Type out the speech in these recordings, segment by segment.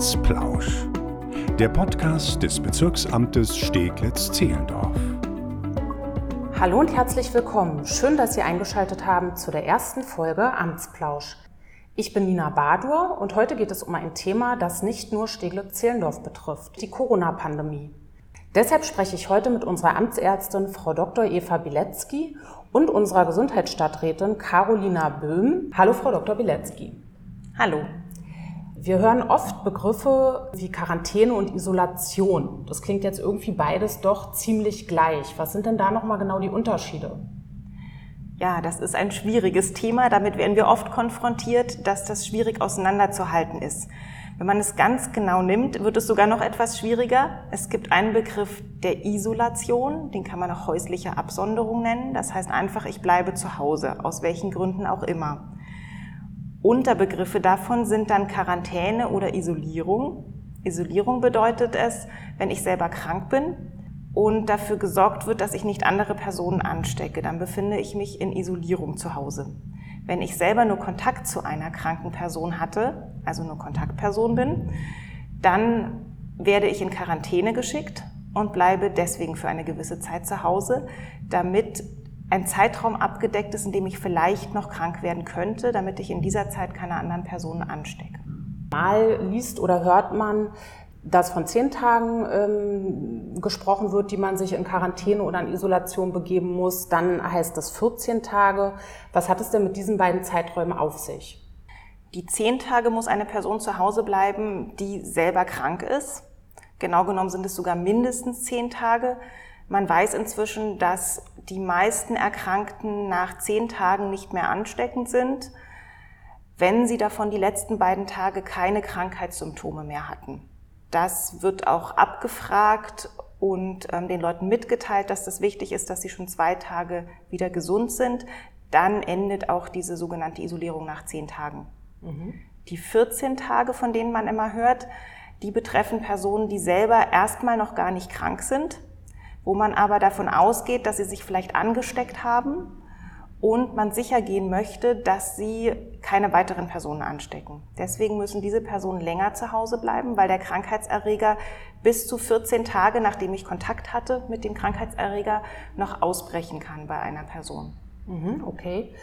Amtsplausch. Der Podcast des Bezirksamtes Steglitz-Zehlendorf. Hallo und herzlich willkommen. Schön, dass Sie eingeschaltet haben zu der ersten Folge Amtsplausch. Ich bin Nina Badur und heute geht es um ein Thema, das nicht nur Steglitz-Zehlendorf betrifft, die Corona-Pandemie. Deshalb spreche ich heute mit unserer Amtsärztin Frau Dr. Eva Bilecki und unserer Gesundheitsstadträtin Carolina Böhm. Hallo, Frau Dr. Bilecki. Hallo. Wir hören oft Begriffe wie Quarantäne und Isolation. Das klingt jetzt irgendwie beides doch ziemlich gleich. Was sind denn da nochmal genau die Unterschiede? Ja, das ist ein schwieriges Thema. Damit werden wir oft konfrontiert, dass das schwierig auseinanderzuhalten ist. Wenn man es ganz genau nimmt, wird es sogar noch etwas schwieriger. Es gibt einen Begriff der Isolation, den kann man auch häusliche Absonderung nennen. Das heißt einfach, ich bleibe zu Hause, aus welchen Gründen auch immer. Unterbegriffe davon sind dann Quarantäne oder Isolierung. Isolierung bedeutet es, wenn ich selber krank bin und dafür gesorgt wird, dass ich nicht andere Personen anstecke, dann befinde ich mich in Isolierung zu Hause. Wenn ich selber nur Kontakt zu einer kranken Person hatte, also nur Kontaktperson bin, dann werde ich in Quarantäne geschickt und bleibe deswegen für eine gewisse Zeit zu Hause, damit ein Zeitraum abgedeckt ist, in dem ich vielleicht noch krank werden könnte, damit ich in dieser Zeit keine anderen Personen anstecke. Mal liest oder hört man, dass von zehn Tagen ähm, gesprochen wird, die man sich in Quarantäne oder in Isolation begeben muss. Dann heißt es 14 Tage. Was hat es denn mit diesen beiden Zeiträumen auf sich? Die zehn Tage muss eine Person zu Hause bleiben, die selber krank ist. Genau genommen sind es sogar mindestens zehn Tage. Man weiß inzwischen, dass die meisten Erkrankten nach zehn Tagen nicht mehr ansteckend sind, wenn sie davon die letzten beiden Tage keine Krankheitssymptome mehr hatten. Das wird auch abgefragt und ähm, den Leuten mitgeteilt, dass das wichtig ist, dass sie schon zwei Tage wieder gesund sind. Dann endet auch diese sogenannte Isolierung nach zehn Tagen. Mhm. Die 14 Tage, von denen man immer hört, die betreffen Personen, die selber erstmal noch gar nicht krank sind, wo man aber davon ausgeht, dass sie sich vielleicht angesteckt haben und man sicher gehen möchte, dass sie keine weiteren Personen anstecken. Deswegen müssen diese Personen länger zu Hause bleiben, weil der Krankheitserreger bis zu 14 Tage, nachdem ich Kontakt hatte mit dem Krankheitserreger, noch ausbrechen kann bei einer Person. Mhm, okay.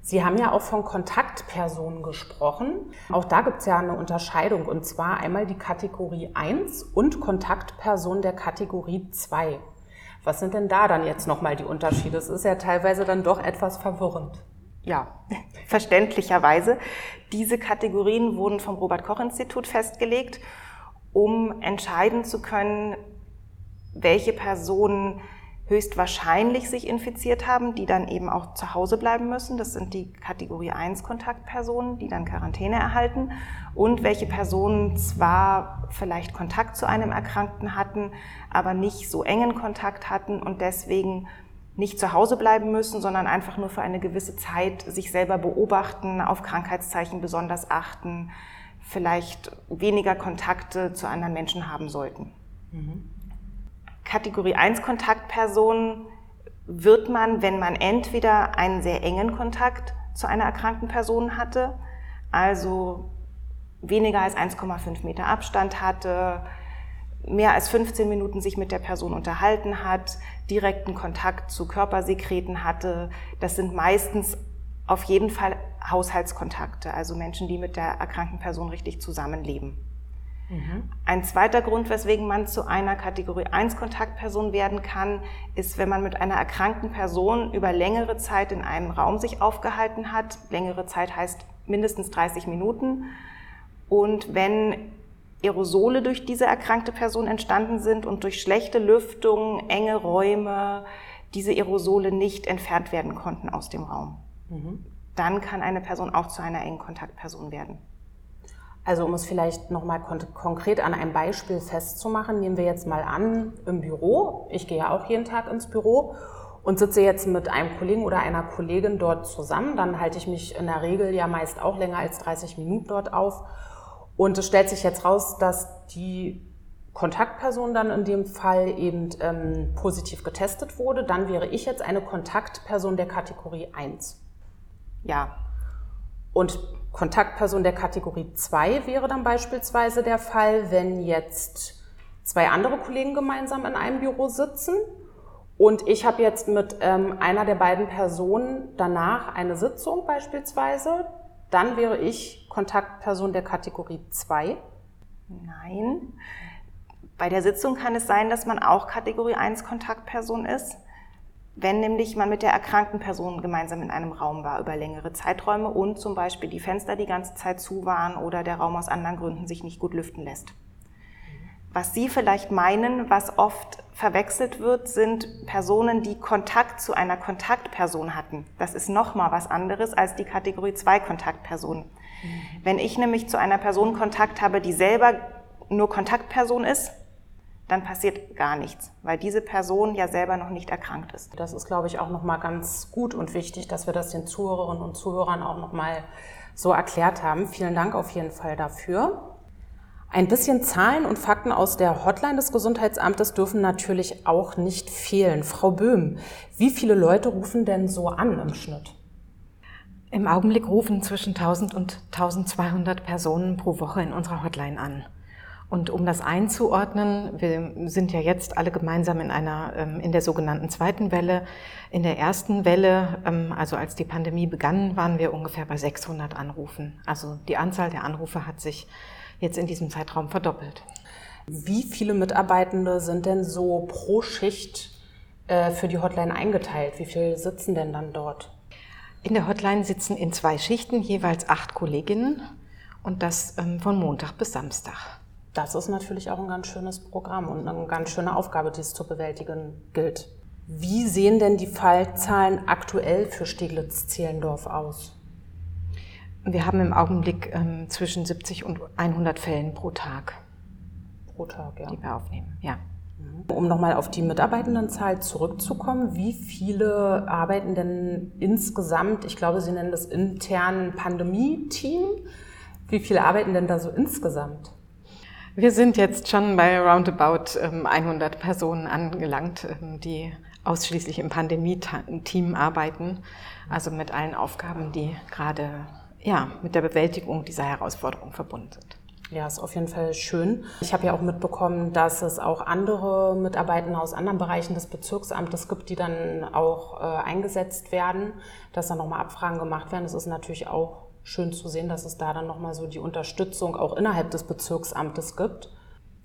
Sie haben ja auch von Kontaktpersonen gesprochen. Auch da gibt es ja eine Unterscheidung, und zwar einmal die Kategorie 1 und Kontaktperson der Kategorie 2. Was sind denn da dann jetzt nochmal die Unterschiede? Es ist ja teilweise dann doch etwas verwirrend. Ja, verständlicherweise. Diese Kategorien wurden vom Robert Koch Institut festgelegt, um entscheiden zu können, welche Personen höchstwahrscheinlich sich infiziert haben, die dann eben auch zu Hause bleiben müssen. Das sind die Kategorie 1 Kontaktpersonen, die dann Quarantäne erhalten. Und welche Personen zwar vielleicht Kontakt zu einem Erkrankten hatten, aber nicht so engen Kontakt hatten und deswegen nicht zu Hause bleiben müssen, sondern einfach nur für eine gewisse Zeit sich selber beobachten, auf Krankheitszeichen besonders achten, vielleicht weniger Kontakte zu anderen Menschen haben sollten. Mhm. Kategorie 1 Kontaktperson wird man, wenn man entweder einen sehr engen Kontakt zu einer erkrankten Person hatte, also weniger als 1,5 Meter Abstand hatte, mehr als 15 Minuten sich mit der Person unterhalten hat, direkten Kontakt zu Körpersekreten hatte. Das sind meistens auf jeden Fall Haushaltskontakte, also Menschen, die mit der erkrankten Person richtig zusammenleben. Mhm. Ein zweiter Grund, weswegen man zu einer Kategorie 1 Kontaktperson werden kann, ist, wenn man mit einer erkrankten Person über längere Zeit in einem Raum sich aufgehalten hat. Längere Zeit heißt mindestens 30 Minuten. Und wenn Aerosole durch diese erkrankte Person entstanden sind und durch schlechte Lüftung, enge Räume diese Aerosole nicht entfernt werden konnten aus dem Raum. Mhm. Dann kann eine Person auch zu einer engen Kontaktperson werden. Also um es vielleicht nochmal kon konkret an einem Beispiel festzumachen, nehmen wir jetzt mal an im Büro. Ich gehe ja auch jeden Tag ins Büro und sitze jetzt mit einem Kollegen oder einer Kollegin dort zusammen. Dann halte ich mich in der Regel ja meist auch länger als 30 Minuten dort auf. Und es stellt sich jetzt raus, dass die Kontaktperson dann in dem Fall eben ähm, positiv getestet wurde. Dann wäre ich jetzt eine Kontaktperson der Kategorie 1. Ja. Und Kontaktperson der Kategorie 2 wäre dann beispielsweise der Fall, wenn jetzt zwei andere Kollegen gemeinsam in einem Büro sitzen und ich habe jetzt mit ähm, einer der beiden Personen danach eine Sitzung beispielsweise, dann wäre ich Kontaktperson der Kategorie 2. Nein. Bei der Sitzung kann es sein, dass man auch Kategorie 1 Kontaktperson ist, wenn nämlich man mit der erkrankten Person gemeinsam in einem Raum war über längere Zeiträume und zum Beispiel die Fenster die ganze Zeit zu waren oder der Raum aus anderen Gründen sich nicht gut lüften lässt. Was Sie vielleicht meinen, was oft verwechselt wird, sind Personen, die Kontakt zu einer Kontaktperson hatten. Das ist nochmal was anderes als die Kategorie 2 Kontaktperson. Mhm. Wenn ich nämlich zu einer Person Kontakt habe, die selber nur Kontaktperson ist, dann passiert gar nichts, weil diese Person ja selber noch nicht erkrankt ist. Das ist, glaube ich, auch nochmal ganz gut und wichtig, dass wir das den Zuhörerinnen und Zuhörern auch nochmal so erklärt haben. Vielen Dank auf jeden Fall dafür. Ein bisschen Zahlen und Fakten aus der Hotline des Gesundheitsamtes dürfen natürlich auch nicht fehlen. Frau Böhm, wie viele Leute rufen denn so an im Schnitt? Im Augenblick rufen zwischen 1000 und 1200 Personen pro Woche in unserer Hotline an. Und um das einzuordnen, wir sind ja jetzt alle gemeinsam in einer, ähm, in der sogenannten zweiten Welle. In der ersten Welle, ähm, also als die Pandemie begann, waren wir ungefähr bei 600 Anrufen. Also die Anzahl der Anrufe hat sich jetzt in diesem Zeitraum verdoppelt. Wie viele Mitarbeitende sind denn so pro Schicht äh, für die Hotline eingeteilt? Wie viele sitzen denn dann dort? In der Hotline sitzen in zwei Schichten jeweils acht Kolleginnen und das ähm, von Montag bis Samstag. Das ist natürlich auch ein ganz schönes Programm und eine ganz schöne Aufgabe, die es zu bewältigen gilt. Wie sehen denn die Fallzahlen aktuell für Steglitz-Zehlendorf aus? Wir haben im Augenblick ähm, zwischen 70 und 100 Fällen pro Tag. Pro Tag, ja. Die wir aufnehmen, ja. Mhm. Um nochmal auf die Mitarbeitendenzahl zurückzukommen, wie viele arbeiten denn insgesamt, ich glaube, Sie nennen das intern Pandemie-Team, wie viele arbeiten denn da so insgesamt? Wir sind jetzt schon bei roundabout 100 ähm, Personen angelangt, ähm, die ausschließlich im Pandemie-Team arbeiten, also mit allen Aufgaben, die gerade ja, mit der Bewältigung dieser Herausforderung verbunden sind. Ja, ist auf jeden Fall schön. Ich habe ja auch mitbekommen, dass es auch andere Mitarbeiter aus anderen Bereichen des Bezirksamtes gibt, die dann auch äh, eingesetzt werden, dass dann nochmal Abfragen gemacht werden. Es ist natürlich auch schön zu sehen, dass es da dann nochmal so die Unterstützung auch innerhalb des Bezirksamtes gibt.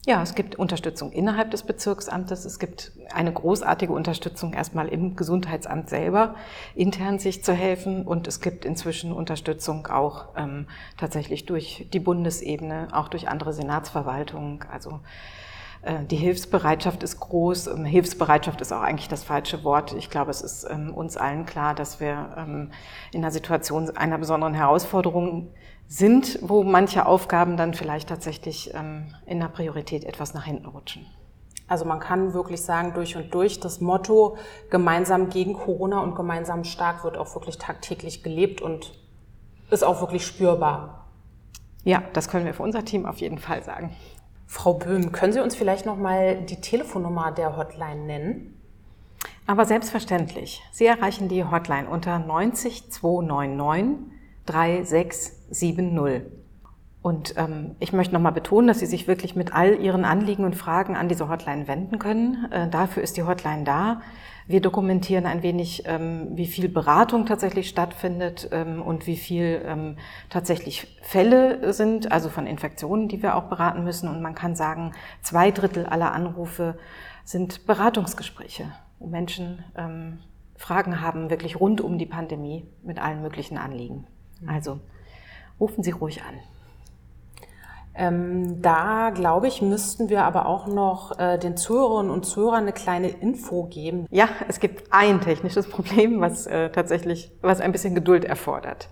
Ja, es gibt Unterstützung innerhalb des Bezirksamtes. Es gibt eine großartige Unterstützung erstmal im Gesundheitsamt selber, intern sich zu helfen. Und es gibt inzwischen Unterstützung auch ähm, tatsächlich durch die Bundesebene, auch durch andere Senatsverwaltungen. Also die Hilfsbereitschaft ist groß. Ähm, Hilfsbereitschaft ist auch eigentlich das falsche Wort. Ich glaube, es ist ähm, uns allen klar, dass wir ähm, in einer Situation einer besonderen Herausforderung sind, wo manche Aufgaben dann vielleicht tatsächlich in der Priorität etwas nach hinten rutschen. Also man kann wirklich sagen, durch und durch, das Motto gemeinsam gegen Corona und gemeinsam stark wird auch wirklich tagtäglich gelebt und ist auch wirklich spürbar. Ja, das können wir für unser Team auf jeden Fall sagen. Frau Böhm, können Sie uns vielleicht noch mal die Telefonnummer der Hotline nennen? Aber selbstverständlich. Sie erreichen die Hotline unter 90 299 3670. Und ähm, ich möchte nochmal betonen, dass Sie sich wirklich mit all Ihren Anliegen und Fragen an diese Hotline wenden können. Äh, dafür ist die Hotline da. Wir dokumentieren ein wenig, ähm, wie viel Beratung tatsächlich stattfindet ähm, und wie viel ähm, tatsächlich Fälle sind, also von Infektionen, die wir auch beraten müssen. Und man kann sagen, zwei Drittel aller Anrufe sind Beratungsgespräche, wo Menschen ähm, Fragen haben, wirklich rund um die Pandemie mit allen möglichen Anliegen. Also rufen Sie ruhig an. Ähm, da, glaube ich, müssten wir aber auch noch äh, den Zuhörerinnen und Zuhörern eine kleine Info geben. Ja, es gibt ein technisches Problem, was äh, tatsächlich, was ein bisschen Geduld erfordert.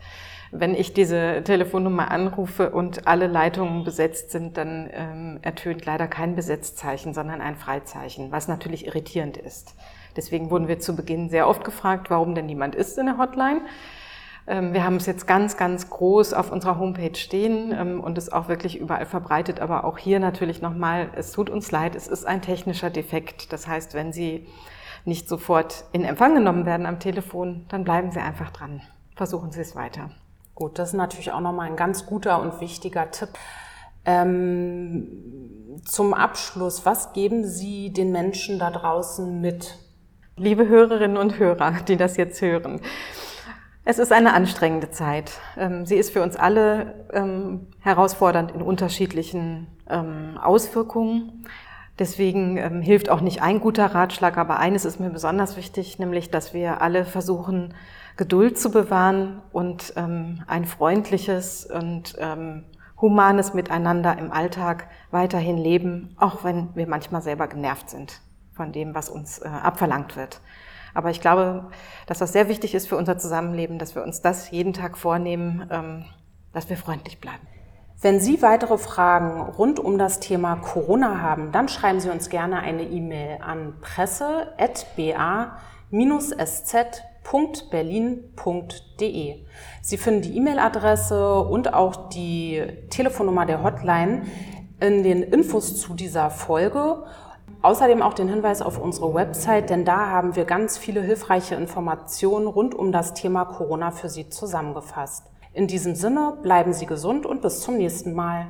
Wenn ich diese Telefonnummer anrufe und alle Leitungen besetzt sind, dann ähm, ertönt leider kein Besetzzeichen, sondern ein Freizeichen, was natürlich irritierend ist. Deswegen wurden wir zu Beginn sehr oft gefragt, warum denn niemand ist in der Hotline. Ähm, wir haben es jetzt ganz, ganz groß auf unserer Homepage stehen ähm, und es auch wirklich überall verbreitet. Aber auch hier natürlich nochmal, es tut uns leid, es ist ein technischer Defekt. Das heißt, wenn Sie nicht sofort in Empfang genommen werden am Telefon, dann bleiben Sie einfach dran. Versuchen Sie es weiter. Gut, das ist natürlich auch nochmal ein ganz guter und wichtiger Tipp. Ähm, zum Abschluss, was geben Sie den Menschen da draußen mit? Liebe Hörerinnen und Hörer, die das jetzt hören, es ist eine anstrengende Zeit. Ähm, sie ist für uns alle ähm, herausfordernd in unterschiedlichen ähm, Auswirkungen. Deswegen hilft auch nicht ein guter Ratschlag, aber eines ist mir besonders wichtig, nämlich dass wir alle versuchen, Geduld zu bewahren und ein freundliches und humanes Miteinander im Alltag weiterhin leben, auch wenn wir manchmal selber genervt sind von dem, was uns äh, abverlangt wird. Aber ich glaube, dass das sehr wichtig ist für unser Zusammenleben, dass wir uns das jeden Tag vornehmen, ähm, dass wir freundlich bleiben. Wenn Sie weitere Fragen rund um das Thema Corona haben, dann schreiben Sie uns gerne eine E-Mail an presse.ba-sz.berlin.de. Sie finden die E-Mail-Adresse und auch die Telefonnummer der Hotline in den Infos zu dieser Folge Außerdem auch den Hinweis auf unsere Website, denn da haben wir ganz viele hilfreiche Informationen rund um das Thema Corona für Sie zusammengefasst. In diesem Sinne bleiben Sie gesund und bis zum nächsten Mal.